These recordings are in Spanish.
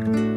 Y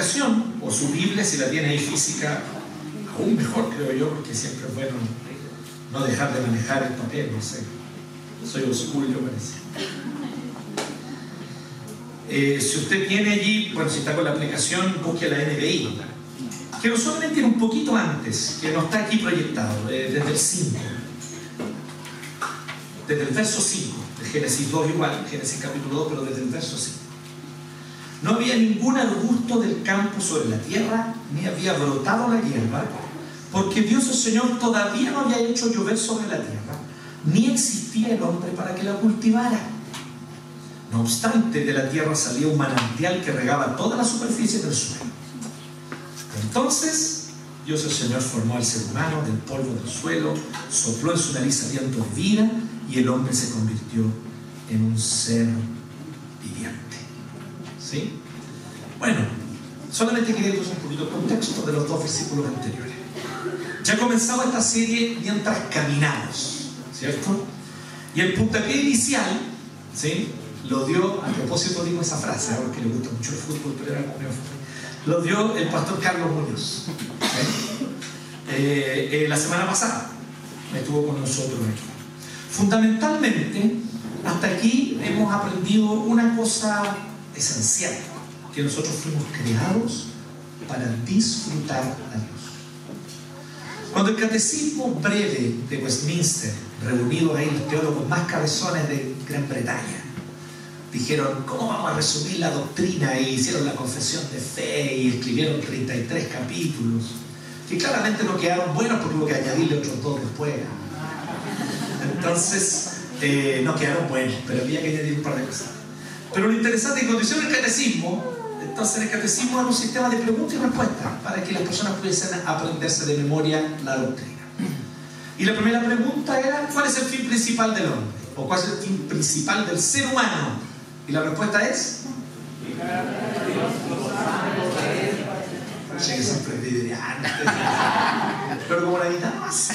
que o su Biblia, si la tiene ahí física, aún mejor creo yo, porque siempre es bueno no dejar de manejar el papel, no sé. Soy oscuro yo parece. Eh, si usted tiene allí, bueno, si está con la aplicación, busque la NBI. Quiero solamente ir un poquito antes, que no está aquí proyectado, eh, desde el 5 desde el verso 5 de Génesis 2 igual, Génesis capítulo 2, pero desde el verso 5. No había ningún arbusto del campo sobre la tierra, ni había brotado la hierba, porque Dios el Señor todavía no había hecho llover sobre la tierra, ni existía el hombre para que la cultivara. No obstante, de la tierra salía un manantial que regaba toda la superficie del suelo. Entonces, Dios el Señor formó al ser humano del polvo del suelo, sopló en su nariz aliento de vida y el hombre se convirtió en un ser. ¿Sí? Bueno, solamente quería dar un poquito de contexto de los dos versículos anteriores. Ya comenzaba esta serie mientras caminamos, ¿cierto? Y el puntapié inicial, ¿sí? Lo dio, a propósito digo esa frase, ahora que le gusta mucho el fútbol, pero era lo dio el pastor Carlos Muñoz. Eh, eh, la semana pasada estuvo con nosotros aquí. Fundamentalmente, hasta aquí hemos aprendido una cosa esencial, que nosotros fuimos creados para disfrutar a Dios. Cuando el catecismo breve de Westminster, reunidos ahí los teólogos más cabezones de Gran Bretaña, dijeron, ¿cómo vamos a resumir la doctrina? Y hicieron la confesión de fe y escribieron 33 capítulos, que claramente no quedaron buenos porque hubo que añadirle otros dos después. Entonces, eh, no quedaron buenos, pero había que añadir un par de cosas. Pero lo interesante es que cuando hicieron el catecismo, entonces el catecismo era un sistema de preguntas y respuestas para que las personas pudiesen aprenderse de memoria la doctrina. Y la primera pregunta era, ¿cuál es el fin principal del hombre? ¿O cuál es el fin principal del ser humano? Y la respuesta es... Che, que son presbiterianos. Pero como la guitarra más.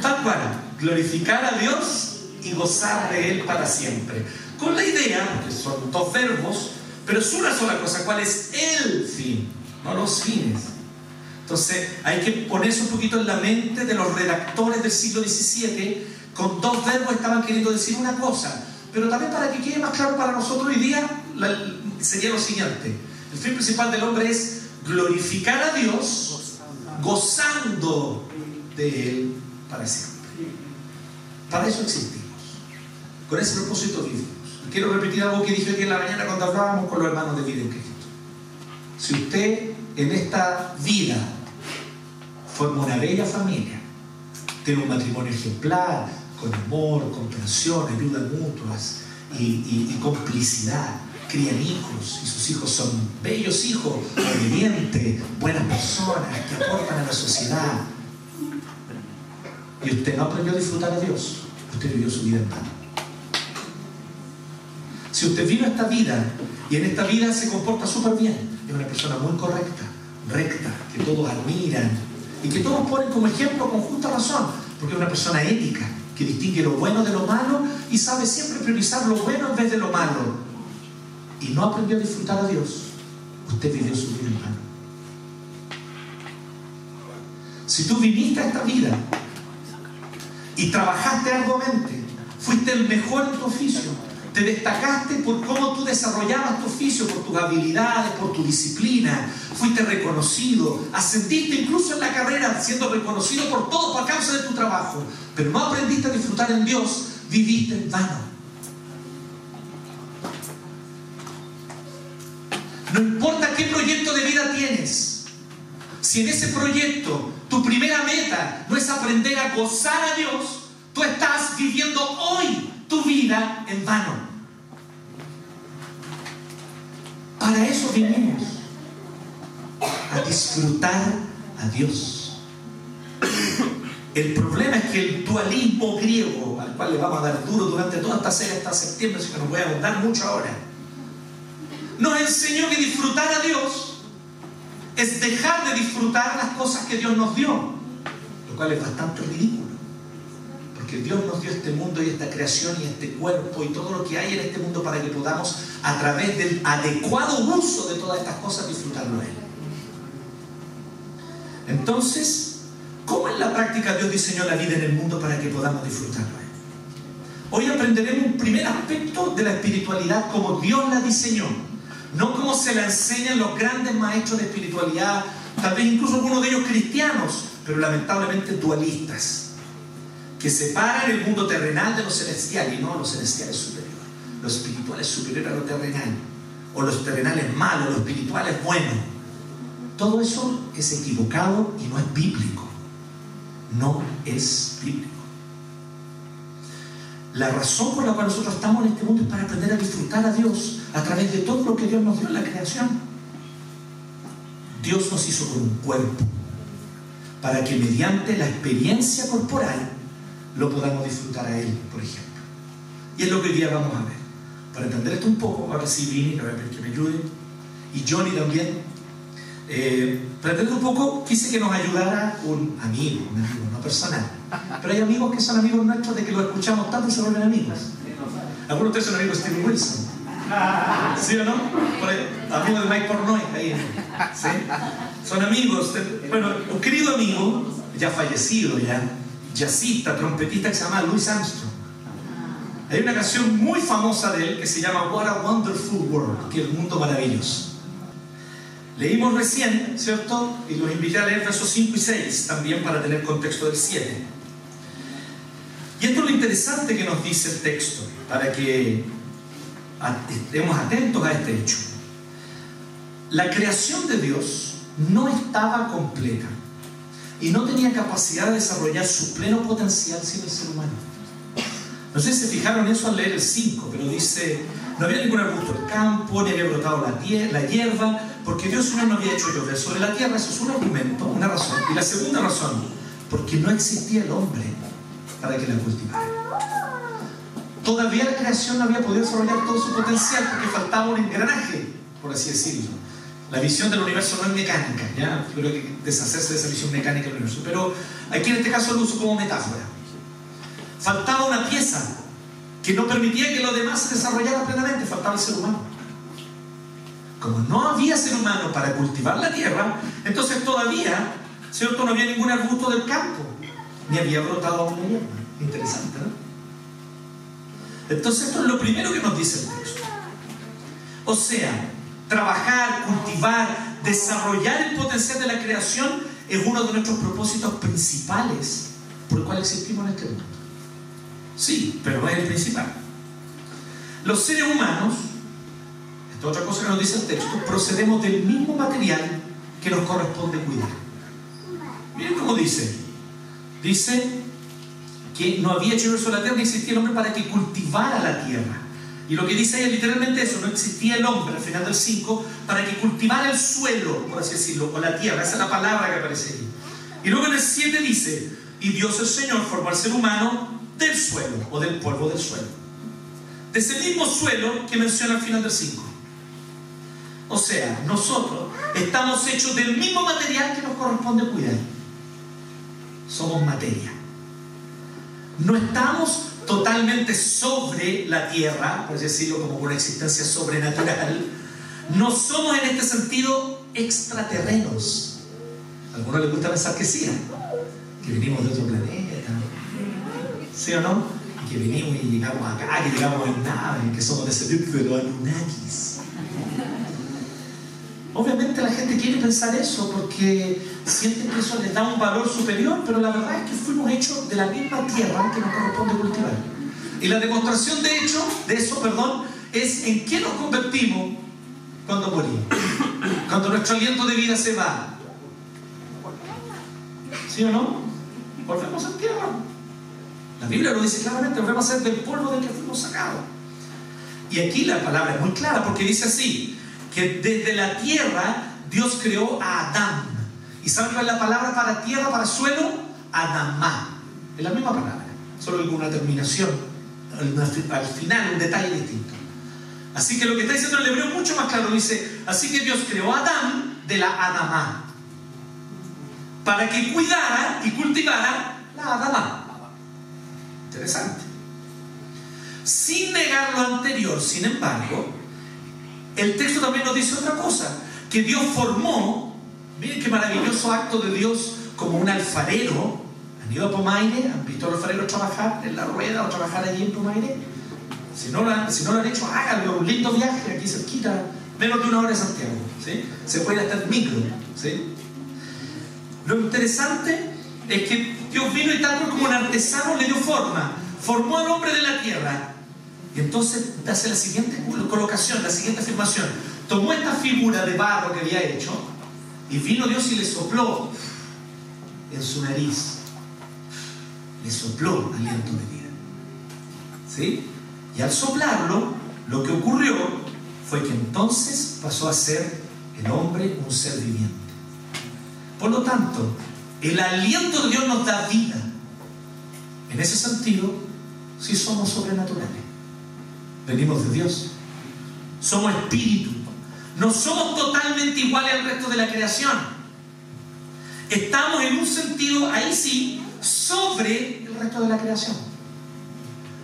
Tal cual, glorificar a Dios y gozar de Él para siempre. Con la idea, que son dos verbos, pero es una sola cosa, ¿cuál es el fin? No los fines. Entonces hay que ponerse un poquito en la mente de los redactores del siglo XVII, con dos verbos estaban queriendo decir una cosa, pero también para que quede más claro para nosotros hoy día, la- sería lo siguiente. El fin principal del hombre es glorificar a Dios gozando de Él para siempre. Para eso existimos. Con ese propósito vivimos. Quiero repetir algo que dije aquí en la mañana cuando hablábamos con los hermanos de vida en Cristo. Si usted en esta vida forma una bella familia, tiene un matrimonio ejemplar, con amor, comprensión, ayuda mutuas y, complicidad, crían hijos y sus hijos son bellos hijos, obedientes, buenas personas que aportan a la sociedad, y usted no aprendió a disfrutar a Dios, usted vivió su vida en vano. Si usted vino esta vida y en esta vida se comporta súper bien, es una persona muy correcta, recta, que todos admiran y que todos ponen como ejemplo con justa razón, porque es una persona ética, que distingue lo bueno de lo malo y sabe siempre priorizar lo bueno en vez de lo malo. Y no aprendió a disfrutar a Dios, usted vivió su vida en vano. Si tú viniste a esta vida y trabajaste arduamente, fuiste el mejor en tu oficio, te destacaste por cómo tú desarrollabas tu oficio, por tus habilidades, por tu disciplina. Fuiste reconocido, ascendiste incluso en la carrera, siendo reconocido por todos a causa de tu trabajo. Pero no aprendiste a disfrutar en Dios, viviste en vano. No importa qué proyecto de vida tienes, si en ese proyecto tu primera meta no es aprender a gozar a Dios, tú estás viviendo hoy tu vida en vano. Para eso vinimos, a disfrutar a Dios. El problema es que el dualismo griego, al cual le vamos a dar duro durante toda esta serie hasta septiembre, así que nos voy a dar mucho ahora, nos enseñó que disfrutar a Dios es dejar de disfrutar las cosas que Dios nos dio, lo cual es bastante ridículo. Dios nos dio este mundo y esta creación y este cuerpo y todo lo que hay en este mundo para que podamos, a través del adecuado uso de todas estas cosas, disfrutarlo Él. Entonces, ¿cómo en la práctica Dios diseñó la vida en el mundo para que podamos disfrutarlo Él? Hoy aprenderemos un primer aspecto de la espiritualidad como Dios la diseñó, no como se la enseñan los grandes maestros de espiritualidad, tal vez incluso algunos de ellos cristianos, pero lamentablemente dualistas que separan el mundo terrenal de lo celestial y no lo celestial es superior. Lo espiritual es superior a lo terrenal. O lo terrenal es malo, lo espiritual es bueno. Todo eso es equivocado y no es bíblico. No es bíblico. La razón por la cual nosotros estamos en este mundo es para aprender a disfrutar a Dios a través de todo lo que Dios nos dio en la creación. Dios nos hizo con un cuerpo para que mediante la experiencia corporal lo podamos disfrutar a Él, por ejemplo. Y es lo que hoy día vamos a ver. Para entender esto un poco, ahora sí Vini, voy a que me ayude, y Johnny también. Eh, para entender un poco, quise que nos ayudara un amigo, un amigo, no personal. Pero hay amigos que son amigos nuestros de que los escuchamos tanto y se vuelven amigos. Algunos de ustedes son amigos de Steve Wilson. ¿Sí o no? Amigos de Mike Pornoy, ahí. Son amigos. De, bueno, un querido amigo, ya fallecido ya, jazzista, trompetista que se llama Louis Armstrong. Hay una canción muy famosa de él que se llama What a Wonderful World, que es el mundo maravilloso. Leímos recién, ¿cierto? Y los invité a leer versos 5 y 6 también para tener contexto del 7. Y esto es lo interesante que nos dice el texto, para que estemos atentos a este hecho. La creación de Dios no estaba completa y no tenía capacidad de desarrollar su pleno potencial sin el ser humano. No sé si se fijaron eso al leer el 5, pero dice, no había ningún arbusto del campo, ni había brotado la, la hierba, porque Dios no había hecho llover sobre la tierra. Eso es un argumento, una razón. Y la segunda razón, porque no existía el hombre para que la cultivara. Todavía la creación no había podido desarrollar todo su potencial porque faltaba un engranaje, por así decirlo. La visión del universo no es mecánica, ¿ya? Creo que deshacerse de esa visión mecánica del universo. Pero aquí en este caso lo uso como metáfora. Faltaba una pieza que no permitía que lo demás se desarrollara plenamente, faltaba el ser humano. Como no había ser humano para cultivar la tierra, entonces todavía, ¿cierto? No había ningún arbusto del campo, ni había brotado una hierba. Interesante, ¿no? Entonces esto es lo primero que nos dice el texto. O sea, trabajar, cultivar, desarrollar el potencial de la creación es uno de nuestros propósitos principales por el cual existimos en este mundo. Sí, pero no es el principal. Los seres humanos, esta otra cosa que nos dice el texto, procedemos del mismo material que nos corresponde cuidar. Miren cómo dice. Dice que no había hecho la tierra ni existía el hombre para que cultivara la tierra. Y lo que dice ahí es literalmente eso, no existía el hombre al final del 5 para que cultivara el suelo, por así decirlo, o la tierra, esa es la palabra que aparece ahí. Y luego en el 7 dice, y Dios el Señor formó al ser humano del suelo, o del polvo del suelo. De ese mismo suelo que menciona al final del 5. O sea, nosotros estamos hechos del mismo material que nos corresponde cuidar. Somos materia. No estamos totalmente sobre la tierra, por decirlo como una existencia sobrenatural, no somos en este sentido extraterrenos. A algunos les gusta pensar que sí, que venimos de otro planeta, ¿sí o no? y que venimos y llegamos acá, que llegamos en nave, que somos descendientes de los Anunnakis. Obviamente la gente quiere pensar eso porque sienten que eso les da un valor superior, pero la verdad es que fuimos hechos de la misma tierra que nos corresponde cultivar. Y la demostración de hecho, de eso, perdón, es en qué nos convertimos cuando morimos. Cuando nuestro aliento de vida se va. ¿Sí o no? Volvemos a tierra. La Biblia lo dice claramente, volvemos a ser del polvo del que fuimos sacados. Y aquí la palabra es muy clara porque dice así, que desde la tierra Dios creó a Adán. ¿Y saben cuál es la palabra para tierra, para suelo? Adamá. Es la misma palabra, solo con una terminación. Al final, un detalle distinto. Así que lo que está diciendo el hebreo mucho más claro dice, así que Dios creó a Adán de la Adamá. Para que cuidara y cultivara la Adamá. Interesante. Sin negar lo anterior, sin embargo, el texto también nos dice otra cosa, que Dios formó, miren qué maravilloso acto de Dios como un alfarero. ¿Han ido a Pomaire? ¿Han visto a los alfareros trabajar en la rueda o trabajar allí en Pomaire? Si no, lo han, lo hecho, háganlo, un lindo viaje aquí cerquita, menos de una hora de Santiago. ¿sí? Se puede hasta en micro. ¿sí? Lo interesante es que Dios vino y tal como un artesano le dio forma, formó al hombre de la tierra. Y entonces hace la siguiente colocación, la siguiente afirmación. Tomó esta figura de barro que había hecho y vino Dios y le sopló en su nariz. Le sopló aliento de vida. ¿Sí? Y al soplarlo, lo que ocurrió fue que entonces pasó a ser el hombre un ser viviente. Por lo tanto, el aliento de Dios nos da vida. En ese sentido, sí somos sobrenaturales. Venimos de Dios. Somos espíritu. No somos totalmente iguales al resto de la creación. Estamos en un sentido, ahí sí, sobre el resto de la creación.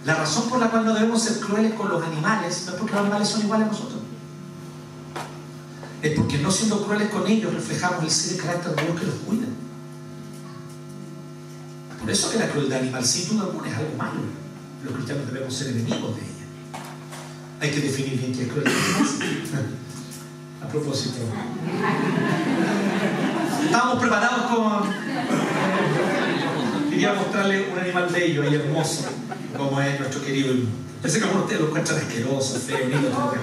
La razón por la cual no debemos ser crueles con los animales no es porque los animales son iguales a nosotros. Es porque no siendo crueles con ellos reflejamos el ser y carácter de Dios que los cuida. Por eso que la crueldad animal sin duda alguna es algo malo. Los cristianos debemos ser enemigos de ella. Hay que definir bien qué animal. A propósito. Estamos preparados con... Quería mostrarle un animal bello y hermoso como es nuestro querido Yo sé que algunos de ustedes lo encuentran asqueroso, feo, lindo, todo.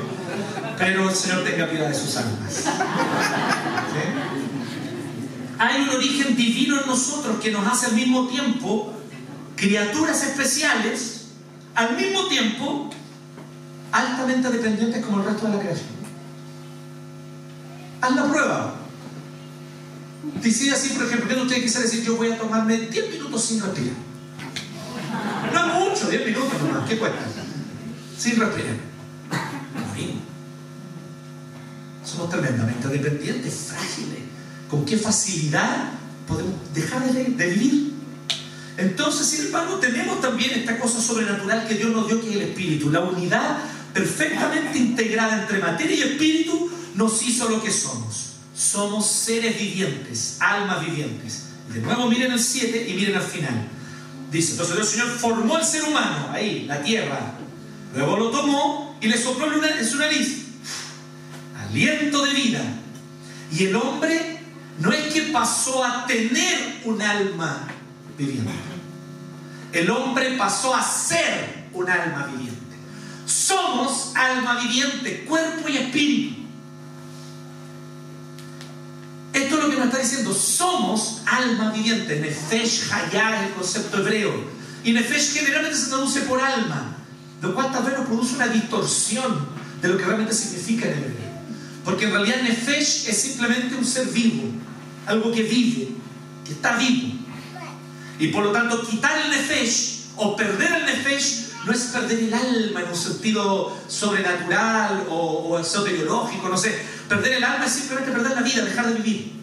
Pero el Señor tenga piedad de sus almas. Hay un origen divino en nosotros que nos hace al mismo tiempo criaturas especiales, al mismo tiempo altamente dependientes como el resto de la creación. Haz la prueba. Decide así, por ejemplo, que usted quisiera decir, yo voy a tomarme 10 minutos sin respirar. No es mucho, 10 minutos nomás, ¿qué cuesta? Sin respirar. Somos tremendamente dependientes, frágiles. ¿Con qué facilidad podemos dejar de, de vivir? Entonces, sin embargo, tenemos también esta cosa sobrenatural que Dios nos dio, que es el espíritu. La unidad perfectamente integrada entre materia y espíritu nos hizo lo que somos. Somos seres vivientes, almas vivientes. De nuevo, miren el 7 y miren al final. Dice, entonces el Señor formó al ser humano, ahí, la tierra. Luego lo tomó y le sopló en su nariz. Aliento de vida. Y el hombre no es que pasó a tener un alma viviente. El hombre pasó a ser un alma viviente. Somos alma viviente, cuerpo y espíritu. Esto es lo que nos está diciendo. Somos alma viviente. Nefesh Hayah es el concepto hebreo. Y Nefesh generalmente se traduce por alma, lo cual tal vez nos produce una distorsión de lo que realmente significa en el hebreo. Porque en realidad Nefesh es simplemente un ser vivo, algo que vive, que está vivo. Y por lo tanto, quitar el Nefesh o perder el Nefesh no es perder el alma en un sentido sobrenatural o, o no sé. Perder el alma es simplemente perder la vida, dejar de vivir.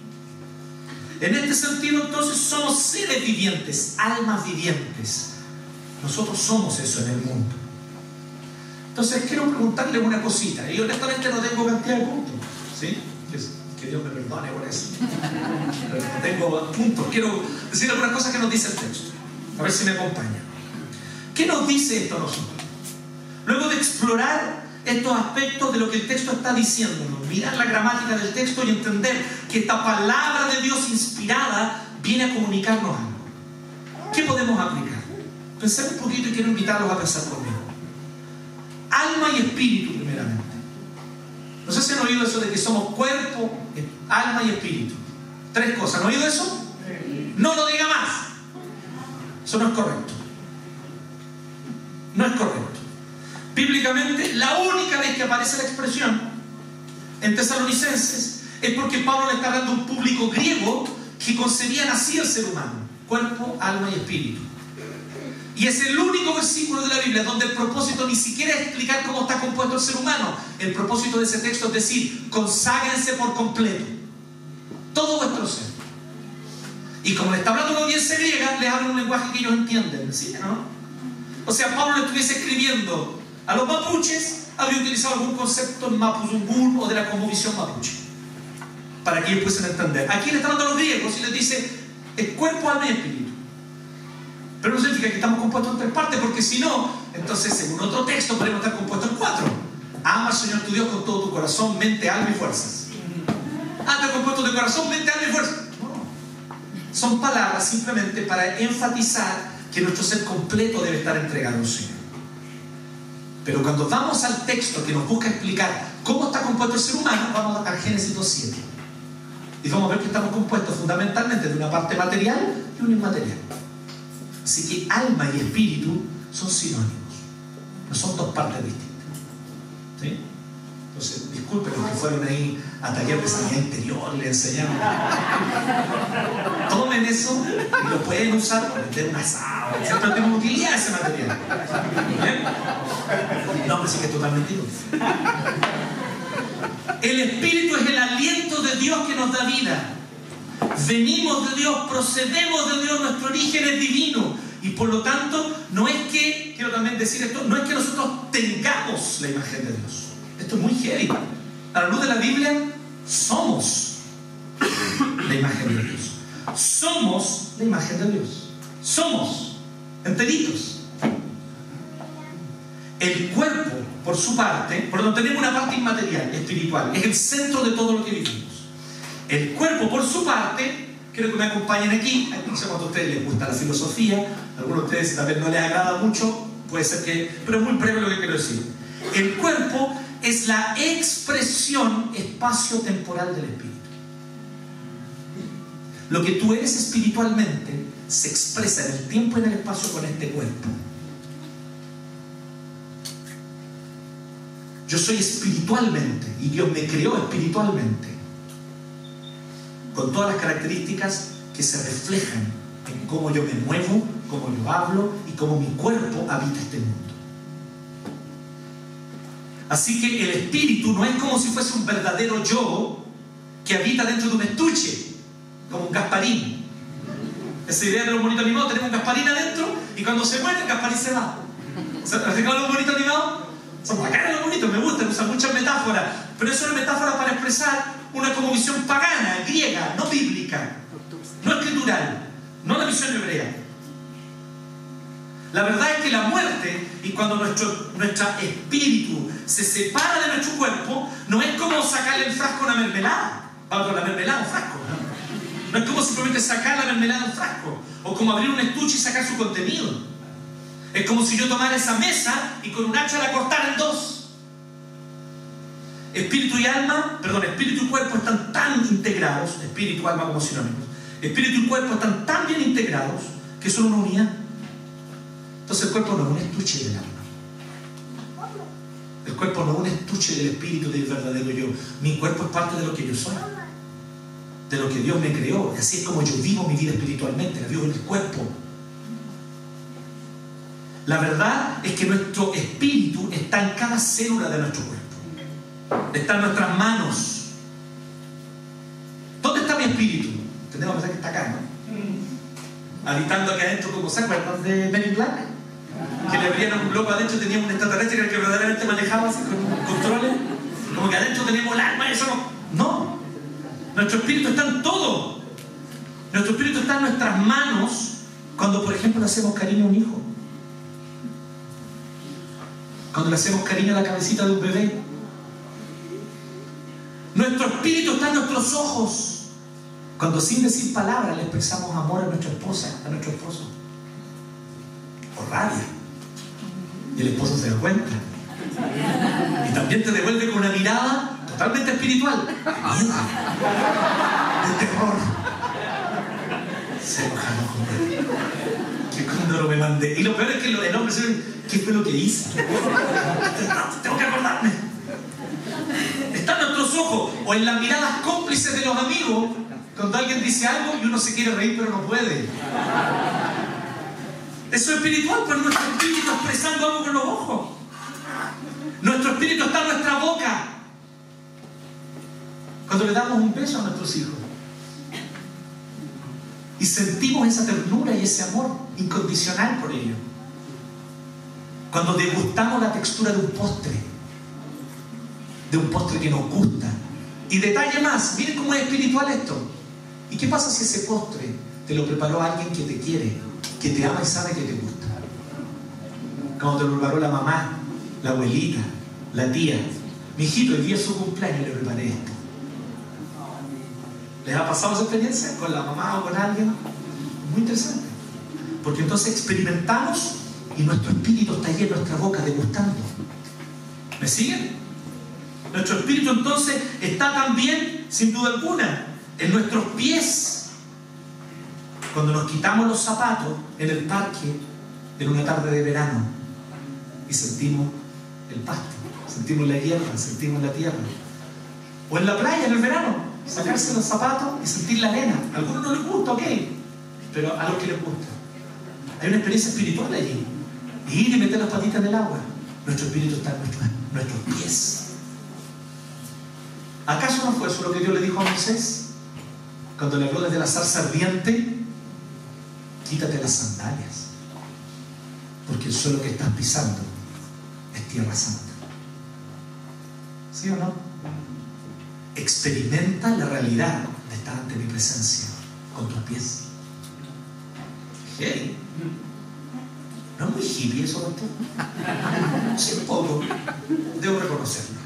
En este sentido, entonces, somos seres vivientes, almas vivientes. Nosotros somos eso en el mundo. Entonces, quiero preguntarle una cosita. Y honestamente no tengo cantidad de puntos. ¿sí? Que Dios me perdone por eso. Tengo puntos. Quiero decir algunas cosas que nos dice el texto. A ver si me acompaña. ¿Qué nos dice esto a nosotros? Luego de explorar estos aspectos de lo que el texto está diciéndonos, mirar la gramática del texto y entender que esta palabra de Dios inspirada viene a comunicarnos algo. ¿Qué podemos aplicar? Pensemos un poquito y quiero invitarlos a pensar conmigo. Alma y espíritu, primeramente. No sé si han oído eso de que somos cuerpo, alma y espíritu. Tres cosas. ¿Han oído eso? No lo diga más. Eso no es correcto. No es correcto. Bíblicamente, la única vez que aparece la expresión en Tesalonicenses es porque Pablo le está hablando a un público griego que concebían así el ser humano: cuerpo, alma y espíritu. Y es el único versículo de la Biblia donde el propósito ni siquiera es explicar cómo está compuesto el ser humano. El propósito de ese texto es decir, conságrense por completo. Todo vuestro ser. Y como le está hablando a una audiencia griega, les habla un lenguaje que ellos entienden. ¿sí? ¿no? O sea, Pablo le estuviese escribiendo a los mapuches, había utilizado algún concepto mapuzungún o de la cosmovisión mapuche. Para que ellos pudiesen entender. Aquí le está hablando a los griegos y les dice, el cuerpo, alma y espíritu. Pero no significa que estamos compuestos en tres partes, porque si no, entonces según otro texto podemos estar compuestos en cuatro. Ama al Señor tu Dios con todo tu corazón, mente, alma y fuerzas. Ah, te compuesto de corazón, mente, alma y fuerzas. No. Son palabras simplemente para enfatizar que nuestro ser completo debe estar entregado al Señor. Pero cuando vamos al texto que nos busca explicar cómo está compuesto el ser humano, vamos a Génesis 2.7. Y vamos a ver que estamos compuestos fundamentalmente de una parte material y una inmaterial. Así que alma y espíritu son sinónimos, no son dos partes distintas. Entonces, disculpen los que fueron ahí a taller de sanidad interior, le enseñaron. Tomen eso y lo pueden usar para meter un asado, siempre tiene utilidad ese material. No, pero sí que es totalmente inútil. El espíritu es el aliento de Dios que nos da vida. Venimos de Dios, procedemos de Dios, nuestro origen es divino. Y por lo tanto, no es que, quiero también decir esto, no es que nosotros tengamos la imagen de Dios. Esto es muy heavy. A la luz de la Biblia, somos la imagen de Dios. Somos la imagen de Dios. Somos enteritos. El cuerpo, por su parte, por lo tenemos una parte inmaterial, espiritual, es el centro de todo lo que vivimos. El cuerpo, por su parte, quiero que me acompañen aquí. No sé cuánto a ustedes les gusta la filosofía, a algunos de ustedes tal vez no les agrada mucho, puede ser que, pero es muy breve lo que quiero decir. El cuerpo es la expresión espacio-temporal del espíritu. Lo que tú eres espiritualmente se expresa en el tiempo y en el espacio con este cuerpo. Yo soy espiritualmente y Dios me creó espiritualmente con todas las características que se reflejan en cómo yo me muevo, cómo yo hablo y cómo mi cuerpo habita este mundo. Así que el espíritu no es como si fuese un verdadero yo que habita dentro de un estuche, como un Gasparín. Esa idea de los bonitos animados, tenemos un Gasparín adentro y cuando se muere el Gasparín se va. ¿Se han los bonitos animados? Son bacanos los bonitos, me gustan, usan muchas metáforas, pero es una metáfora para expresar una como visión pagana, griega, no bíblica, no escritural, no la visión hebrea. La verdad es que la muerte y cuando nuestro espíritu se separa de nuestro cuerpo, no es como sacarle el frasco a una mermelada. Vamos, la mermelada un frasco. ¿no? no es como simplemente sacar la mermelada a un frasco. O como abrir un estuche y sacar su contenido. Es como si yo tomara esa mesa y con un hacha la cortara en dos. Espíritu y alma, perdón, espíritu y cuerpo están tan integrados, espíritu y alma como sinónimos. Espíritu y cuerpo están tan bien integrados que son una unidad. Entonces el cuerpo no es un estuche del alma. El cuerpo no es un estuche del espíritu del verdadero yo. Mi cuerpo es parte de lo que yo soy. De lo que Dios me creó. Así es como yo vivo mi vida espiritualmente. La vivo en el cuerpo. La verdad es que nuestro espíritu está en cada célula de nuestro cuerpo. Está en nuestras manos. ¿Dónde está mi espíritu? Tenemos que pensar que está acá, ¿no? Habitando aquí adentro, como se acuerdan de Benny Black? Que le abrían un globo adentro teníamos un extraterrestre que verdaderamente manejaba así con controles. Como que adentro tenemos el alma y eso no. No. Nuestro espíritu está en todo. Nuestro espíritu está en nuestras manos cuando, por ejemplo, le hacemos cariño a un hijo. cuando le hacemos cariño a la cabecita de un bebé. Nuestro espíritu está en nuestros ojos. Cuando sin decir palabras le expresamos amor a nuestra esposa, a nuestro esposo. Por rabia. Y el esposo se da cuenta. Y también te devuelve con una mirada totalmente espiritual. De. De terror. Se enojaron conmigo. Que cuando lo me mandé. Y lo peor es que el hombre se ¿qué fue lo que hice? Tengo que acordarme. Está en nuestros ojos o en las miradas cómplices de los amigos cuando alguien dice algo y uno se quiere reír pero no puede. Eso es espiritual, pero nuestro espíritu expresando algo con los ojos. Nuestro espíritu está en nuestra boca. Cuando le damos un beso a nuestros hijos. Y sentimos esa ternura y ese amor incondicional por ellos. Cuando degustamos la textura de un postre. De un postre que nos gusta. Y detalle más, miren cómo es espiritual esto. ¿Y qué pasa si ese postre te lo preparó alguien que te quiere, que te ama y sabe que te gusta? Cuando te lo preparó la mamá, la abuelita, la tía. Mi hijito, el día de su cumpleaños le preparé esto. ¿Les ha pasado esa experiencia con la mamá o con alguien? Muy interesante. Porque entonces experimentamos y nuestro espíritu está ahí en nuestra boca degustando. ¿Me siguen? Nuestro espíritu entonces está también, sin duda alguna, en nuestros pies. Cuando nos quitamos los zapatos en el parque en una tarde de verano y sentimos el pasto, sentimos la hierba, sentimos la tierra. O en la playa en el verano, sacarse los zapatos y sentir la arena. A algunos no les gusta, ok, pero a los que les gusta. Hay una experiencia espiritual allí. Ir y meter las patitas en el agua. Nuestro espíritu está en nuestros, nuestros pies. ¿Acaso no fue eso lo que Dios le dijo a Moisés? Cuando le habló desde la zarza ardiente, quítate las sandalias, porque el suelo que estás pisando es tierra santa. ¿Sí o no? Experimenta la realidad de estar ante mi presencia con tus pies. Hey. ¿No es muy hippie eso, doctor? Sí, un poco. Debo reconocerlo.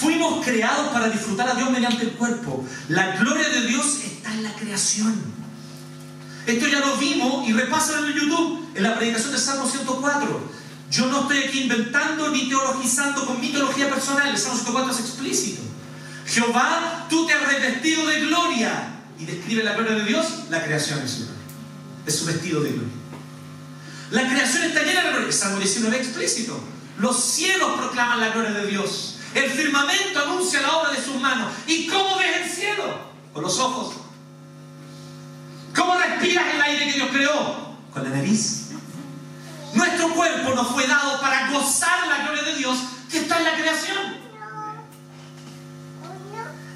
Fuimos creados para disfrutar a Dios mediante el cuerpo. La gloria de Dios está en la creación. Esto ya lo vimos y repasan en YouTube, en la predicación de Salmo 104. Yo no estoy aquí inventando ni teologizando con mi teología personal. El Salmo 104 es explícito. Jehová, tú te has revestido de gloria. Y describe la gloria de Dios, la creación es su. Es su vestido de gloria. La creación está llena de gloria. El Salmo 19 es explícito. Los cielos proclaman la gloria de Dios. El firmamento anuncia la obra de sus manos. ¿Y cómo ves el cielo? Con los ojos. ¿Cómo respiras el aire que Dios creó? Con la nariz. Nuestro cuerpo nos fue dado para gozar la gloria de Dios que está en la creación.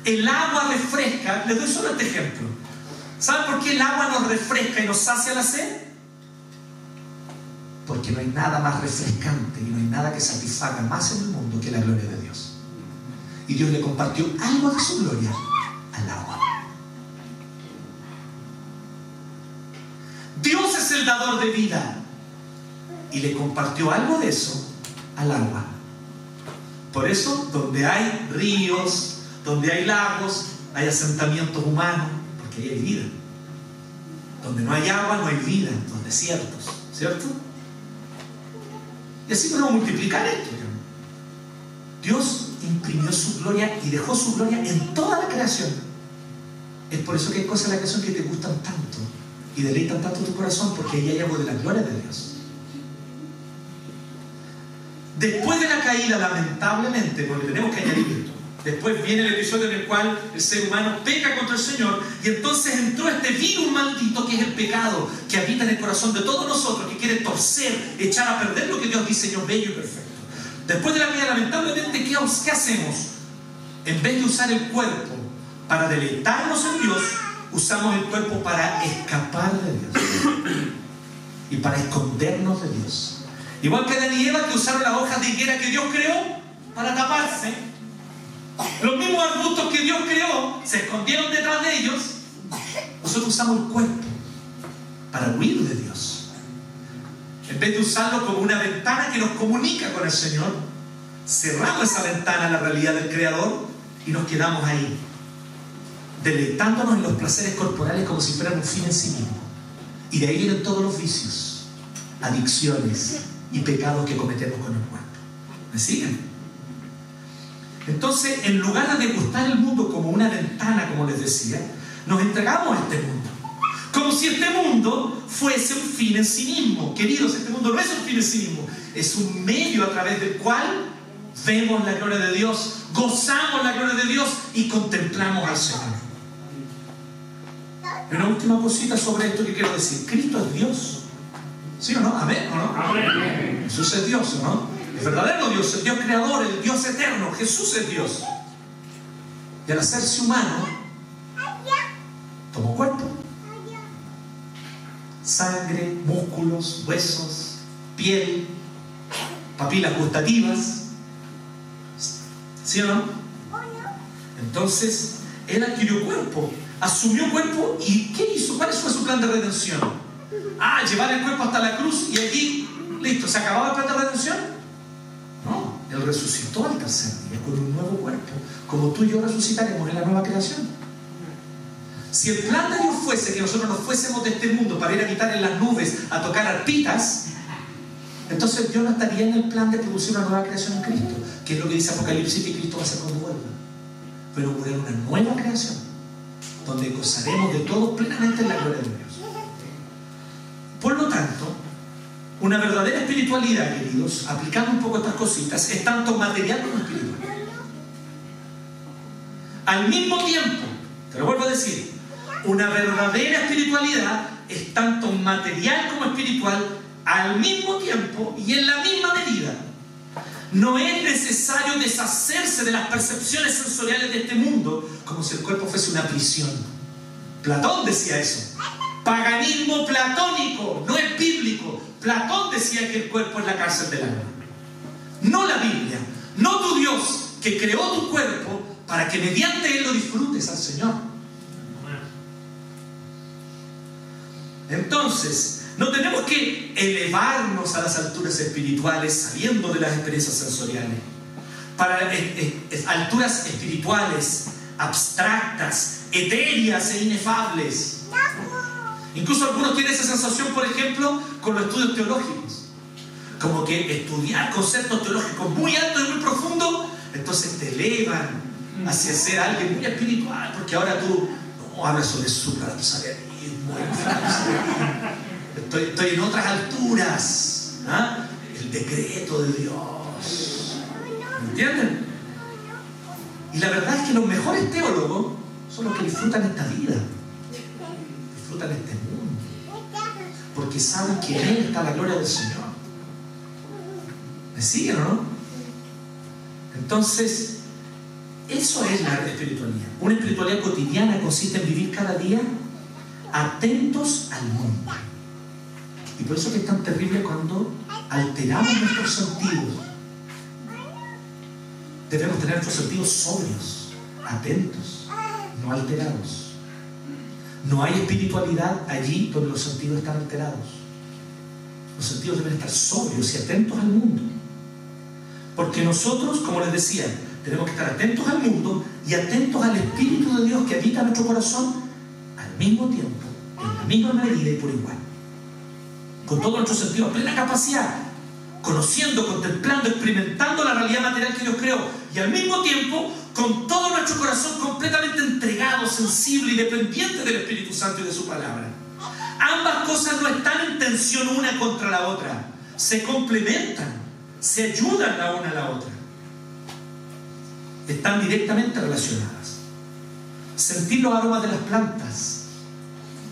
El agua refresca. Les doy solo este ejemplo. ¿Saben por qué el agua nos refresca y nos sacia la sed? Porque no hay nada más refrescante y no hay nada que satisfaga más en el mundo que la gloria de Dios. Y Dios le compartió algo de su gloria al agua. Dios es el dador de vida y le compartió algo de eso al agua. Por eso, donde hay ríos, donde hay lagos, hay asentamientos humanos, porque ahí hay vida. Donde no hay agua, no hay vida, los desiertos, ¿cierto? Y así podemos multiplicar esto. Dios imprimió su gloria y dejó su gloria en toda la creación. Es por eso que hay cosas en la creación que te gustan tanto y deleitan tanto tu corazón, porque ahí hay algo de la gloria de Dios. Después de la caída, lamentablemente, porque tenemos que añadir esto, después viene el episodio en el cual el ser humano peca contra el Señor y entonces entró este virus maldito que es el pecado, que habita en el corazón de todos nosotros, que quiere torcer, echar a perder lo que Dios diseñó bello y perfecto. Después de la caída, lamentablemente, ¿qué, ¿qué hacemos? En vez de usar el cuerpo para deleitarnos en Dios, usamos el cuerpo para escapar de Dios y para escondernos de Dios. Igual que Adán y Eva que usaron las hojas de higuera que Dios creó para taparse. Los mismos arbustos que Dios creó se escondieron detrás de ellos. Nosotros usamos el cuerpo para huir de Dios. En vez de usarlo como una ventana que nos comunica con el Señor, cerramos esa ventana a la realidad del Creador y nos quedamos ahí, deleitándonos en los placeres corporales como si fueran un fin en sí mismo. Y de ahí vienen todos los vicios, adicciones y pecados que cometemos con el cuerpo. ¿Me siguen? Entonces, en lugar de degustar el mundo como una ventana, como les decía, nos entregamos a este mundo. Como si este mundo fuese un fin en sí mismo. Queridos, este mundo no es un fin en sí mismo, es un medio a través del cual vemos la gloria de Dios, gozamos la gloria de Dios y contemplamos al Señor. Y una última cosita sobre esto que quiero decir. Cristo es Dios. ¿Sí o no? Amén o no? Amén. Jesús es Dios, ¿o no? El verdadero Dios, el Dios creador, el Dios eterno. Jesús es Dios. Y al hacerse humano, tomó cuerpo. Sangre, músculos, huesos, piel, papilas gustativas. ¿Sí o no? Entonces, Él adquirió cuerpo, asumió cuerpo y ¿qué hizo? ¿Cuál fue su plan de redención? Ah, llevar el cuerpo hasta la cruz y allí, listo, ¿se acababa el plan de redención? No, Él resucitó al tercer día con un nuevo cuerpo, como tú y yo resucitaremos en la nueva creación. Si el plan de Dios fuese que nosotros nos fuésemos de este mundo para ir a habitar en las nubes, a tocar arpitas, entonces Dios no estaría en el plan de producir una nueva creación en Cristo, que es lo que dice Apocalipsis que Cristo va a hacer cuando vuelva. Pero ocurrirá una nueva creación, donde gozaremos de todo plenamente en la gloria de Dios. Por lo tanto, una verdadera espiritualidad, queridos, aplicando un poco estas cositas, es tanto material como espiritual. Al mismo tiempo, te lo vuelvo a decir, una verdadera espiritualidad es tanto material como espiritual al mismo tiempo y en la misma medida. No es necesario deshacerse de las percepciones sensoriales de este mundo como si el cuerpo fuese una prisión. Platón decía eso. Paganismo platónico, no es bíblico. Platón decía que el cuerpo es la cárcel del alma. No la Biblia, no tu Dios que creó tu cuerpo para que mediante él lo disfrutes al Señor. Entonces, no tenemos que elevarnos a las alturas espirituales sabiendo de las experiencias sensoriales. Para eh, eh, alturas espirituales, abstractas, etéreas e inefables. Incluso algunos tienen esa sensación, por ejemplo, con los estudios teológicos. Como que estudiar conceptos teológicos muy altos y muy profundos, entonces te elevan hacia ser alguien muy espiritual, porque ahora tú no hablas sobre suprasarianismo, estoy, en otras alturas. ¿ah? El decreto de Dios. ¿Me entienden? Y la verdad es que los mejores teólogos son los que disfrutan esta vida, disfrutan este mundo, porque saben que en Él está la gloria del Señor. ¿Me siguen o no? Entonces, eso es la espiritualidad. Una espiritualidad cotidiana consiste en vivir cada día atentos al mundo. Y por eso que es tan terrible cuando alteramos nuestros sentidos. Debemos tener nuestros sentidos sobrios, atentos, no alterados. No hay espiritualidad allí donde los sentidos están alterados. Los sentidos deben estar sobrios y atentos al mundo. Porque nosotros, como les decía, tenemos que estar atentos al mundo y atentos al Espíritu de Dios que habita en nuestro corazón al mismo tiempo, en la misma medida y por igual. Con todo nuestro sentido, plena capacidad, conociendo, contemplando, experimentando la realidad material que Dios creó y al mismo tiempo con todo nuestro corazón completamente entregado, sensible y dependiente del Espíritu Santo y de su palabra. Ambas cosas no están en tensión una contra la otra, se complementan, se ayudan la una a la otra. Están directamente relacionadas. Sentir los aromas de las plantas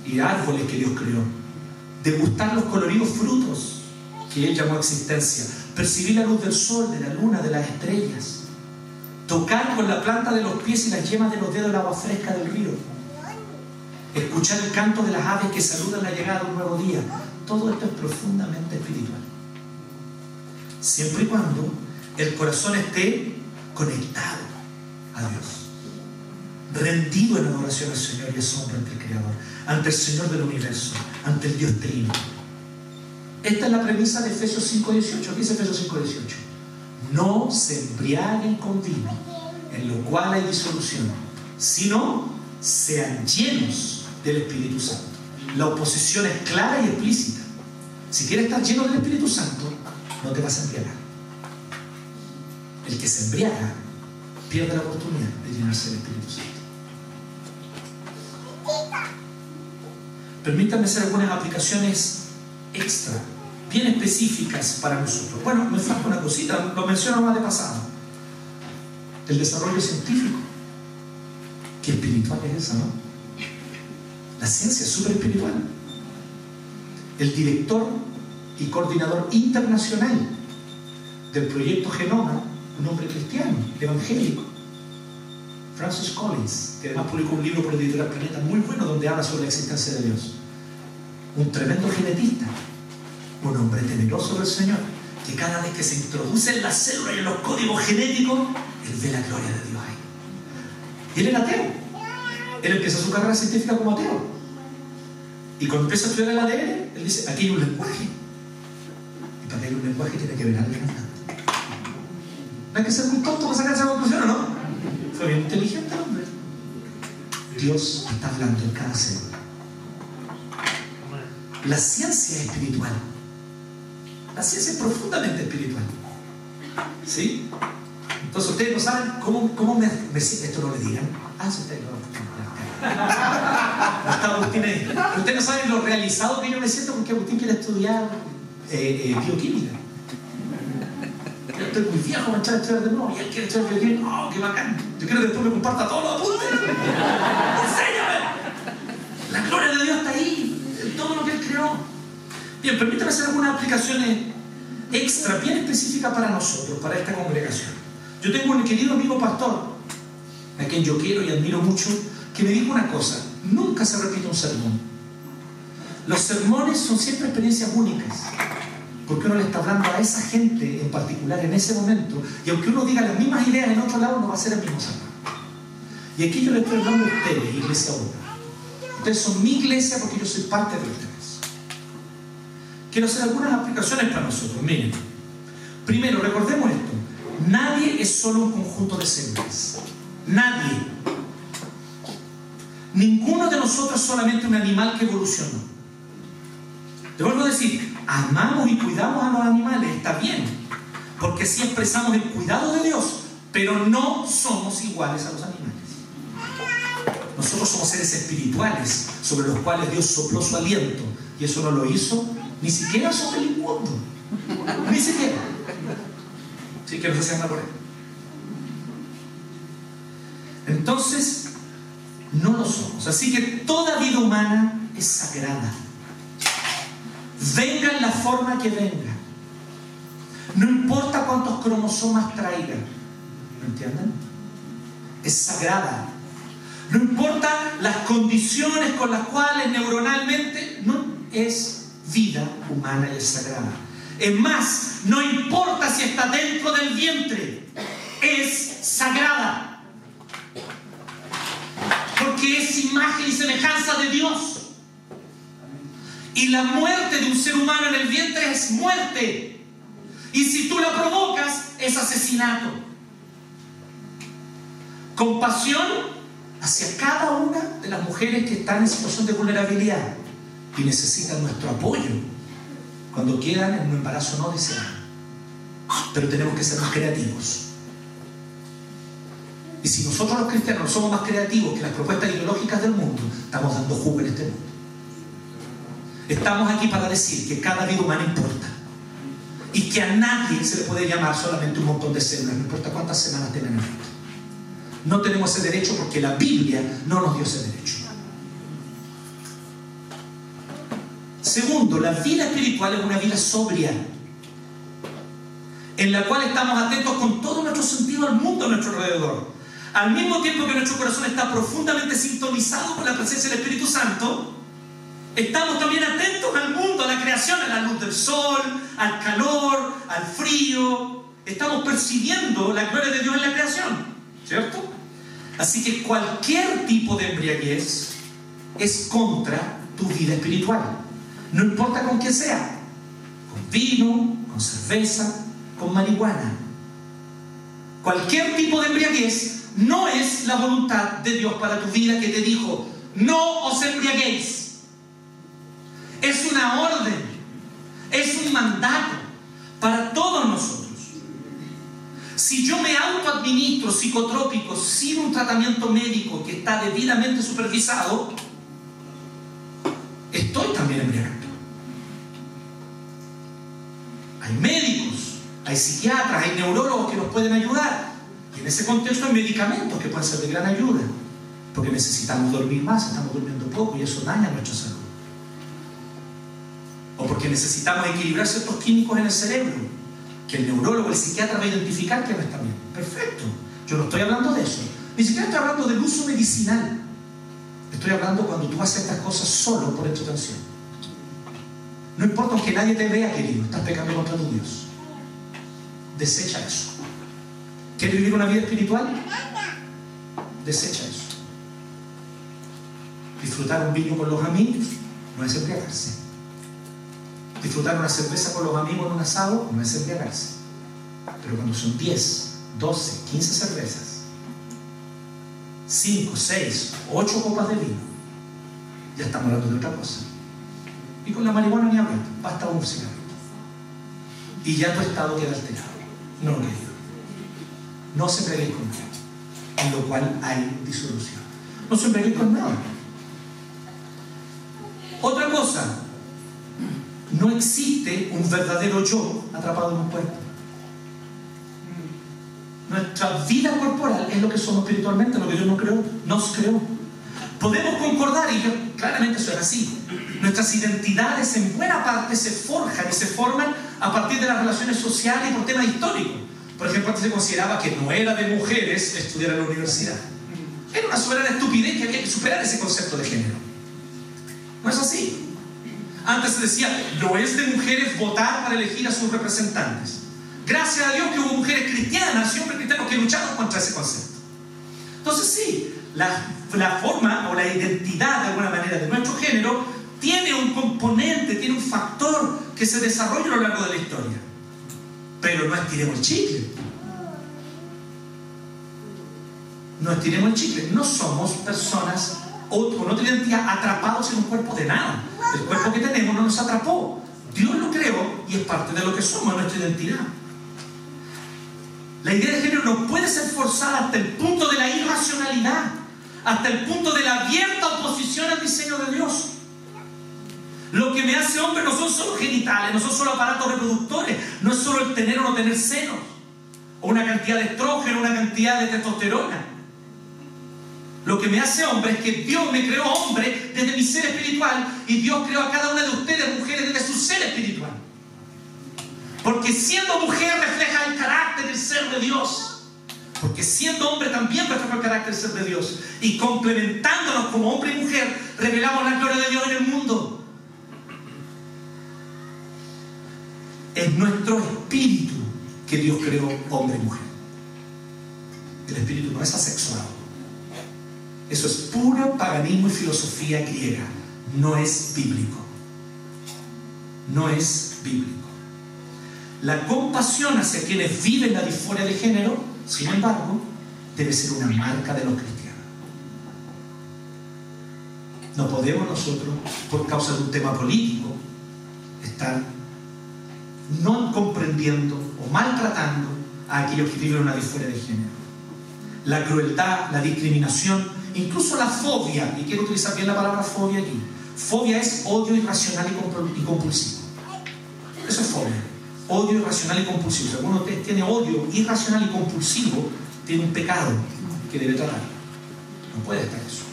y árboles que Dios creó, degustar los coloridos frutos que Él llamó existencia, percibir la luz del sol, de la luna, de las estrellas, tocar con la planta de los pies y las yemas de los dedos el agua fresca del río, escuchar el canto de las aves que saludan la llegada de un nuevo día. Todo esto es profundamente espiritual. Siempre y cuando el corazón esté conectado a Dios, rendido en adoración al Señor y asombro ante el Creador, ante el Señor del universo, ante el Dios Trino. Esta es la premisa de Efesios 5.18. ¿Qué dice Efesios 5.18? No se embriaguen con en lo cual hay disolución, sino sean llenos del Espíritu Santo. La oposición es clara y explícita. Si quieres estar lleno del Espíritu Santo, no te vas a embriagar. El que se embriaga pierde la oportunidad de llenarse del Espíritu Santo. Permítanme hacer algunas aplicaciones extra, bien específicas para nosotros. Bueno, me falta una cosita, lo menciono más de pasado. El desarrollo científico. Qué espiritual es eso, ¿no? La ciencia es súper espiritual. El director y coordinador internacional del proyecto Genoma, un hombre cristiano, evangélico, Francis Collins, que además publicó un libro por editorial Planeta muy bueno donde habla sobre la existencia de Dios. Un tremendo genetista, un hombre temeroso del Señor, que cada vez que se introduce en las células y en los códigos genéticos, él ve la gloria de Dios ahí. Y él era ateo. Él empieza su carrera científica como ateo. Y cuando empieza a estudiar el ADN, él dice, aquí hay un lenguaje. Y para que haya un lenguaje tiene que ver algo No hay que ser muy tonto para sacar esa conclusión, ¿no? Bien inteligente el hombre. Dios está hablando en cada célula. La ciencia es espiritual. La ciencia es profundamente espiritual. ¿Sí? Entonces ustedes no saben cómo, cómo me, me Esto no le digan. Ah, sí, ustedes no. Está. Ustedes no saben lo realizado que yo me siento porque Agustín quiere estudiar eh, eh, bioquímica. Estoy muy viejo para echar de nuevo y él quiere estudiar bioquímica. ¡Oh, qué bacán! Yo quiero que después me comparta todos los apuntes. ¡Enséñame! La gloria de Dios está ahí, en todo lo que Él creó. Bien, permítame hacer algunas aplicaciones extra, bien específicas para nosotros, para esta congregación. Yo tengo un querido amigo pastor, a quien yo quiero y admiro mucho, que me dijo una cosa, nunca se repite un sermón. Los sermones son siempre experiencias únicas, porque uno le está hablando a esa gente en particular en ese momento, y aunque uno diga las mismas ideas en otro lado, no va a ser el mismo sermón. Y aquí yo le estoy hablando a ustedes, iglesia Obra. Ustedes son mi iglesia porque yo soy parte de ustedes. Quiero hacer algunas aplicaciones para nosotros. Miren, primero, recordemos esto. Nadie es solo un conjunto de células. Nadie. Ninguno de nosotros es solamente un animal que evolucionó. Te vuelvo a decir, amamos y cuidamos a los animales, está bien, porque así expresamos el cuidado de Dios, pero no somos iguales a los animales. Nosotros somos seres espirituales sobre los cuales Dios sopló su aliento y eso no lo hizo ni siquiera sobre el inmundo, ni siquiera. Sí, que no se anda por. Entonces, no lo somos. Así que toda vida humana es sagrada. Venga en la forma que venga. No importa cuántos cromosomas traiga. ¿Me entienden? Es sagrada. No importa las condiciones con las cuales neuronalmente no es vida humana y es sagrada. Es más, no importa si está dentro del vientre, es sagrada porque es imagen y semejanza de Dios. Y la muerte de un ser humano en el vientre es muerte. Y si tú la provocas, es asesinato. Compasión hacia cada una de las mujeres que están en situación de vulnerabilidad y necesitan nuestro apoyo cuando quedan en un embarazo no deseado. Pero tenemos que ser más creativos. Y si nosotros los cristianos somos más creativos que las propuestas ideológicas del mundo, estamos dando jugo en este mundo. Estamos aquí para decir que cada vida humana importa. Y que a nadie se le puede llamar solamente un montón de células, no importa cuántas semanas tengan No tenemos ese derecho porque la Biblia no nos dio ese derecho. Segundo, la vida espiritual es una vida sobria, en la cual estamos atentos con todo nuestro sentido al mundo a nuestro alrededor. Al mismo tiempo que nuestro corazón está profundamente sintonizado con la presencia del Espíritu Santo, estamos también atentos al mundo, a la creación, a la luz del sol, al calor, al frío. Estamos percibiendo la gloria de Dios en la creación, ¿cierto? Así que cualquier tipo de embriaguez es contra tu vida espiritual. No importa con qué sea. con vino, con cerveza, con marihuana. Cualquier tipo de embriaguez no es la voluntad de Dios para tu vida que te dijo, no os embriaguéis. Es una orden, es un mandato para todos nosotros. Si yo me autoadministro psicotrópicos sin un tratamiento médico que está debidamente supervisado, estoy también embriagando. Hay médicos, hay psiquiatras, hay neurólogos que nos pueden ayudar. Y en ese contexto hay medicamentos que pueden ser de gran ayuda. Porque necesitamos dormir más, estamos durmiendo poco y eso daña nuestra salud. O porque necesitamos equilibrar ciertos químicos en el cerebro, que el neurólogo, el psiquiatra va a identificar que no está bien. Perfecto. Yo no estoy hablando de eso. Ni siquiera estoy hablando del uso medicinal. Estoy hablando cuando tú haces estas cosas solo por entretención. No importa que nadie te vea, querido, estás pecando contra tu Dios. Desecha eso. ¿Quieres vivir una vida espiritual? Desecha eso. Disfrutar un vino con los amigos no es embriagarse. Disfrutar una cerveza con los amigos en un asado no es embriagarse. Pero cuando son 10, 12, 15 cervezas, 5, 6, 8 copas de vino, ya estamos hablando de otra cosa. Y con la marihuana ni hablar, basta un cigarro. Y ya tu estado queda alterado. No, querido. No se embriaguéis con nada, en lo cual hay disolución. No se embriaguéis con nada. Otra cosa, no existe un verdadero yo atrapado en un cuerpo. Nuestra vida corporal es lo que somos espiritualmente, lo que Dios nos creó, nos creó. Podemos concordar, y yo, claramente eso es así. Nuestras identidades en buena parte se forjan y se forman a partir de las relaciones sociales y por temas históricos. Por ejemplo, antes se consideraba que no era de mujeres estudiar en la universidad. Era una soberana estupidez que había que superar ese concepto de género. No es así. Antes se decía, no es de mujeres votar para elegir a sus representantes. Gracias a Dios que hubo mujeres cristianas y hombres cristianos que lucharon contra ese concepto. Entonces sí, la, la forma o la identidad de alguna manera de nuestro género tiene un componente, tiene un factor que se desarrolla a lo largo de la historia. Pero no estiremos el chicle. No estiremos el chicle. No somos personas o con otra identidad atrapados en un cuerpo de nada. El cuerpo que tenemos no nos atrapó. Dios lo creó y es parte de lo que somos, nuestra identidad. La idea de género no puede ser forzada hasta el punto de la irracionalidad, hasta el punto de la abierta oposición al diseño de Dios. Lo que me hace hombre no son solo genitales, no son solo aparatos reproductores, no es solo el tener o no tener senos, o una cantidad de estrógeno, una cantidad de testosterona. Lo que me hace hombre es que Dios me creó hombre desde mi ser espiritual y Dios creó a cada una de ustedes mujeres desde su ser espiritual. Porque siendo mujer refleja el carácter del ser de Dios. Porque siendo hombre también refleja el carácter del ser de Dios. Y complementándonos como hombre y mujer, revelamos la gloria de Dios en el mundo. Es nuestro espíritu que Dios creó hombre y mujer. El espíritu no es asexuado. Eso es puro paganismo y filosofía griega. No es bíblico. No es bíblico. La compasión hacia quienes viven la disforia de género, sin embargo, debe ser una marca de los cristianos. No podemos nosotros, por causa de un tema político, estar no comprendiendo o maltratando a aquellos que viven una disforia de género. La crueldad, la discriminación, incluso la fobia, y quiero utilizar bien la palabra fobia aquí. Fobia es odio irracional y compulsivo. Eso es fobia odio irracional y compulsivo. Si alguno de ustedes tiene odio irracional y compulsivo, tiene un pecado que debe tratar. No puede estar eso.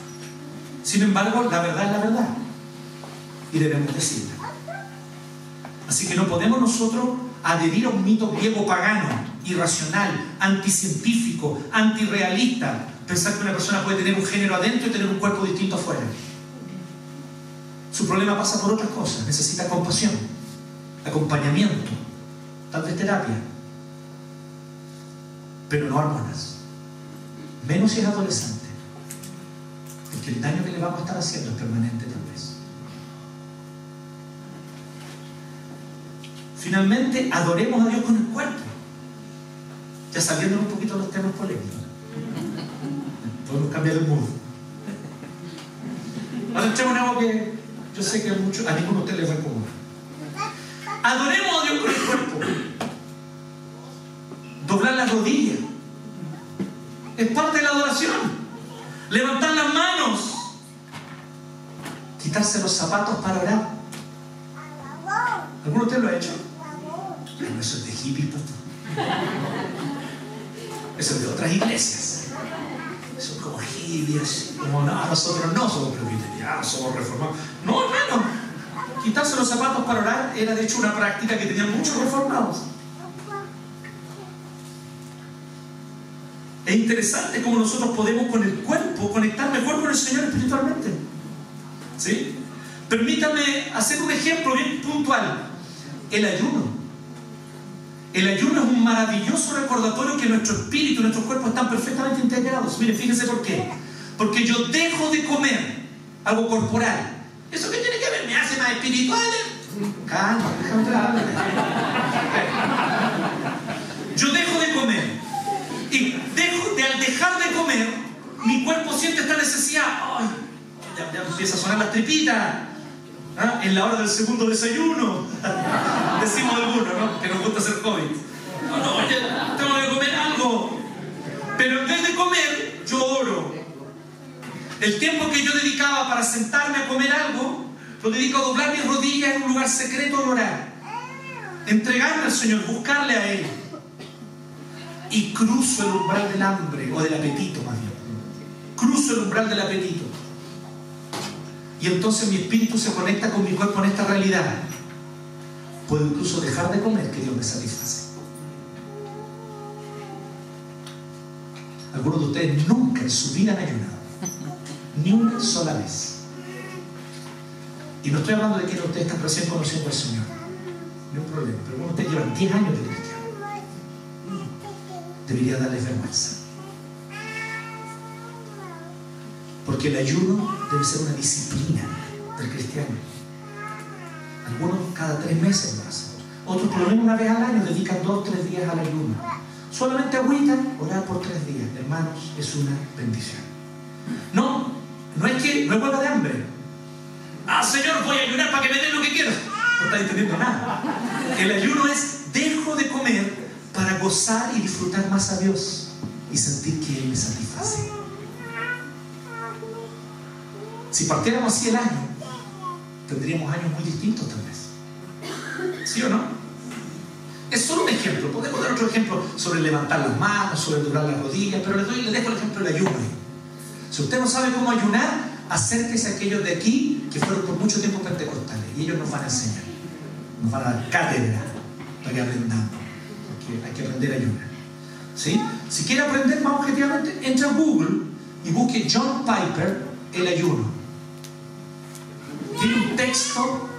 Sin embargo, la verdad es la verdad. Y debemos decirla. Así que no podemos nosotros adherir a un mito griego pagano, irracional, anticientífico, antirrealista, pensar que una persona puede tener un género adentro y tener un cuerpo distinto afuera. Su problema pasa por otras cosas, necesita compasión, acompañamiento, tal vez terapia, pero no hormonas. Menos si es adolescente, porque el daño que le vamos a estar haciendo es permanente tal vez. finalmente adoremos a Dios con el cuerpo. Ya saliendo un poquito de los temas polémicos. Podemos cambiar el mundo. En algo que yo sé que a, muchos, a ninguno de ustedes les va a incomodar. Adoremos a Dios con el cuerpo. Doblar las rodillas. Es parte de la adoración. Levantar las manos. Quitarse los zapatos para orar. ¿Alguno de ustedes lo ha hecho? No, eso es de hippies, pastor. Eso es de otras iglesias. Son como hippies, como no, nosotros no somos presbiterianos, somos reformados. No, hermano. Quitarse los zapatos para orar era de hecho una práctica que tenían muchos reformados. Es interesante cómo nosotros podemos con el cuerpo conectar mejor con el Señor espiritualmente. ¿Sí? Permítame hacer un ejemplo bien puntual. El ayuno. El ayuno es un maravilloso recordatorio que nuestro espíritu y nuestro cuerpo están perfectamente integrados. Mire, fíjense por qué. Porque yo dejo de comer algo corporal. ¿Eso qué tiene que ver? ¿Me hace más espiritual? Calma, déjame hablar. Yo dejo de comer. Y dejo de, al dejar de comer, mi cuerpo siente esta necesidad. ¡Ay! Ya, ya empieza a sonar las tripitas. ¿Ah? En la hora del segundo desayuno. Decimos algunos, ¿no? Que nos gusta hacer COVID. No, no, oye, tengo que comer algo. Pero en vez de comer, yo oro. El tiempo que yo dedicaba para sentarme a comer algo, lo dedico a doblar mis rodillas en un lugar secreto de orar. Entregarme al Señor, buscarle a Él. Y cruzo el umbral del hambre, o del apetito más bien. Cruzo el umbral del apetito. Y entonces mi espíritu se conecta con mi cuerpo en esta realidad. Puedo incluso dejar de comer que Dios me satisface. Algunos de ustedes nunca en su vida han ayunado. Ni una sola vez. Y no estoy hablando de que ustedes están recién conociendo al Señor. No hay problema. Pero de ustedes llevan 10 años de cristiano. Debería darles vergüenza. Porque el ayuno debe ser una disciplina del cristiano. Algunos cada tres meses lo hacen. Otros por lo menos una vez al año dedican dos o tres días al ayuno. Solamente agüita, orar por tres días. Hermanos, es una bendición. No, no es que no es huelga de hambre. Ah, Señor, voy a ayunar para que me den lo que quiero. No está entendiendo nada. El ayuno es dejo de comer para gozar y disfrutar más a Dios y sentir que Él me satisface. Si partiéramos así el año, tendríamos años muy distintos tal vez. ¿Sí o no? Es solo un ejemplo. Podemos dar otro ejemplo sobre levantar las manos, sobre doblar las rodillas, pero les, doy, les dejo el ejemplo del ayuno. Si usted no sabe cómo ayunar, acérquese a aquellos de aquí que fueron por mucho tiempo pentecostales y ellos nos van a enseñar. Nos van a dar cátedra para que aprendamos. Porque hay que aprender a ayunar. Si quiere aprender más objetivamente, entre a Google y busque John Piper, el ayuno. Tiene un texto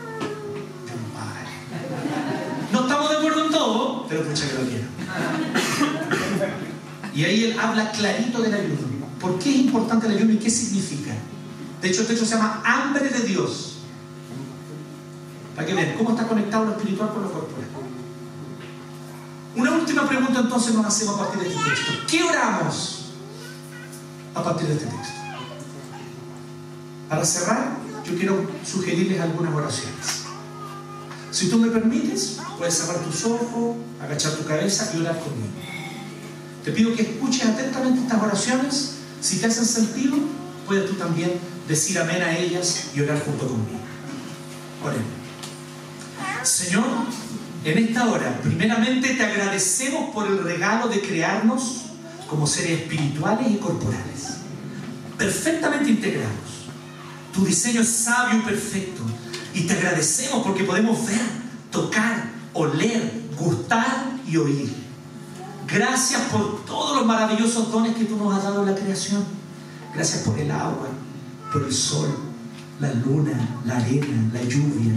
no estamos de acuerdo en todo, pero escucha que lo quiero. Y ahí él habla clarito del ayuno. ¿Por qué es importante el ayuno y qué significa? De hecho, el texto se llama hambre de Dios. Para que vean cómo está conectado lo espiritual con lo corporal. Una última pregunta entonces nos hacemos a partir de este texto. ¿Qué oramos a partir de este texto? Para cerrar, yo quiero sugerirles algunas oraciones. Si tú me permites, puedes cerrar tus ojos, agachar tu cabeza y orar conmigo. Te pido que escuches atentamente estas oraciones. Si te hacen sentido, puedes tú también decir amén a ellas y orar junto conmigo. Oremos. Señor, en esta hora, primeramente te agradecemos por el regalo de crearnos como seres espirituales y corporales, perfectamente integrados. Tu diseño es sabio y perfecto. Y te agradecemos porque podemos ver, tocar, oler, gustar y oír. Gracias por todos los maravillosos dones que tú nos has dado en la creación. Gracias por el agua, por el sol, la luna, la arena, la lluvia,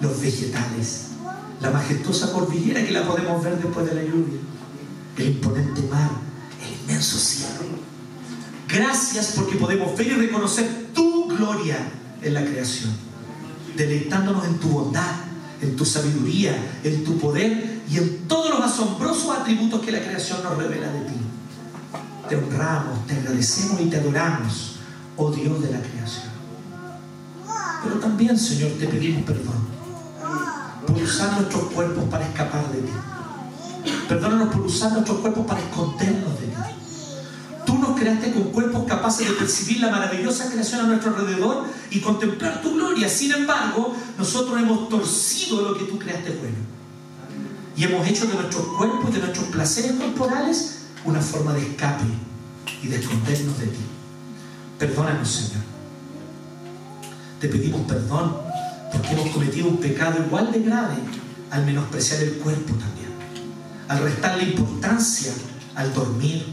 los vegetales, la majestuosa cordillera que la podemos ver después de la lluvia, el imponente mar, el inmenso cielo. Gracias porque podemos ver y reconocer tu gloria en la creación, deleitándonos en tu bondad, en tu sabiduría, en tu poder y en todos los asombrosos atributos que la creación nos revela de ti. Te honramos, te agradecemos y te adoramos, oh Dios de la creación. Pero también, Señor, te pedimos perdón por usar nuestros cuerpos para escapar de ti. Perdónanos por usar nuestros cuerpos para escondernos de ti. Creaste con cuerpos capaces de percibir la maravillosa creación a nuestro alrededor y contemplar tu gloria. Sin embargo, nosotros hemos torcido lo que tú creaste bueno. Y hemos hecho de nuestros cuerpos y de nuestros placeres corporales una forma de escape y de escondernos de ti. Perdónanos, Señor. Te pedimos perdón porque hemos cometido un pecado igual de grave al menospreciar el cuerpo también, al restarle importancia al dormir,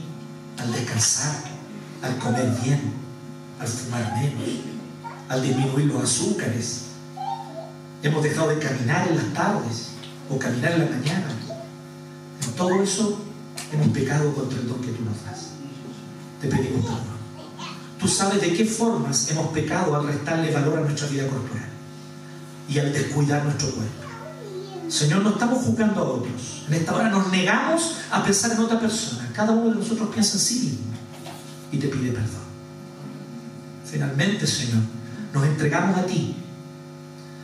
al descansar, al comer bien, al fumar menos, al disminuir los azúcares. Hemos dejado de caminar en las tardes o caminar en la mañana. En todo eso hemos pecado contra el don que tú nos das. Te pedimos perdón. Tú sabes de qué formas hemos pecado al restarle valor a nuestra vida corporal y al descuidar nuestro cuerpo. Señor, no estamos juzgando a otros. En esta hora nos negamos a pensar en otra persona. Cada uno de nosotros piensa en sí mismo y te pide perdón. Finalmente, Señor, nos entregamos a ti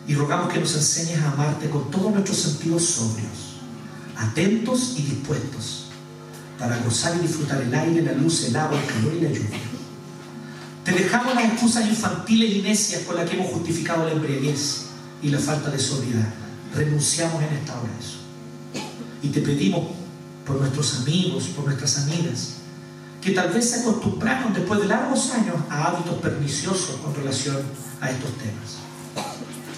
y rogamos que nos enseñes a amarte con todos nuestros sentidos sobrios, atentos y dispuestos para gozar y disfrutar el aire, la luz, el agua, el calor y la lluvia. Te dejamos las excusas infantiles y necias con las que hemos justificado la embriaguez y la falta de sobriedad renunciamos en esta hora a eso. Y te pedimos por nuestros amigos, por nuestras amigas, que tal vez se acostumbraron después de largos años a hábitos perniciosos con relación a estos temas.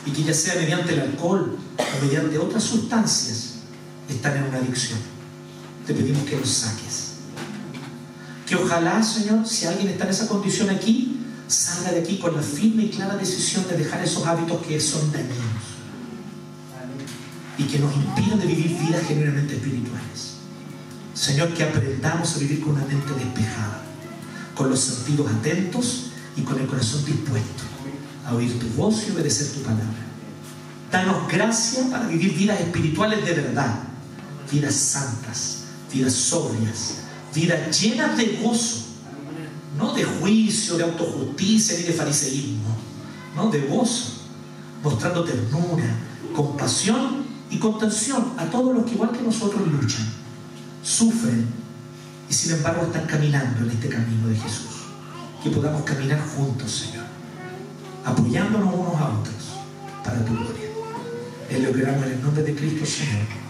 Y que ya sea mediante el alcohol o mediante otras sustancias, están en una adicción. Te pedimos que los saques. Que ojalá, Señor, si alguien está en esa condición aquí, salga de aquí con la firme y clara decisión de dejar esos hábitos que son dañinos y que nos impiden de vivir vidas genuinamente espirituales. Señor, que aprendamos a vivir con una mente despejada, con los sentidos atentos y con el corazón dispuesto a oír tu voz y obedecer tu palabra. Danos gracia para vivir vidas espirituales de verdad, vidas santas, vidas sobrias, vidas llenas de gozo, no de juicio, de autojusticia ni de fariseísmo, no de gozo, mostrando ternura, compasión y contención a todos los que igual que nosotros luchan, sufren y sin embargo están caminando en este camino de Jesús. Que podamos caminar juntos, Señor, apoyándonos unos a otros para tu gloria. Es lo que en el nombre de Cristo, Señor.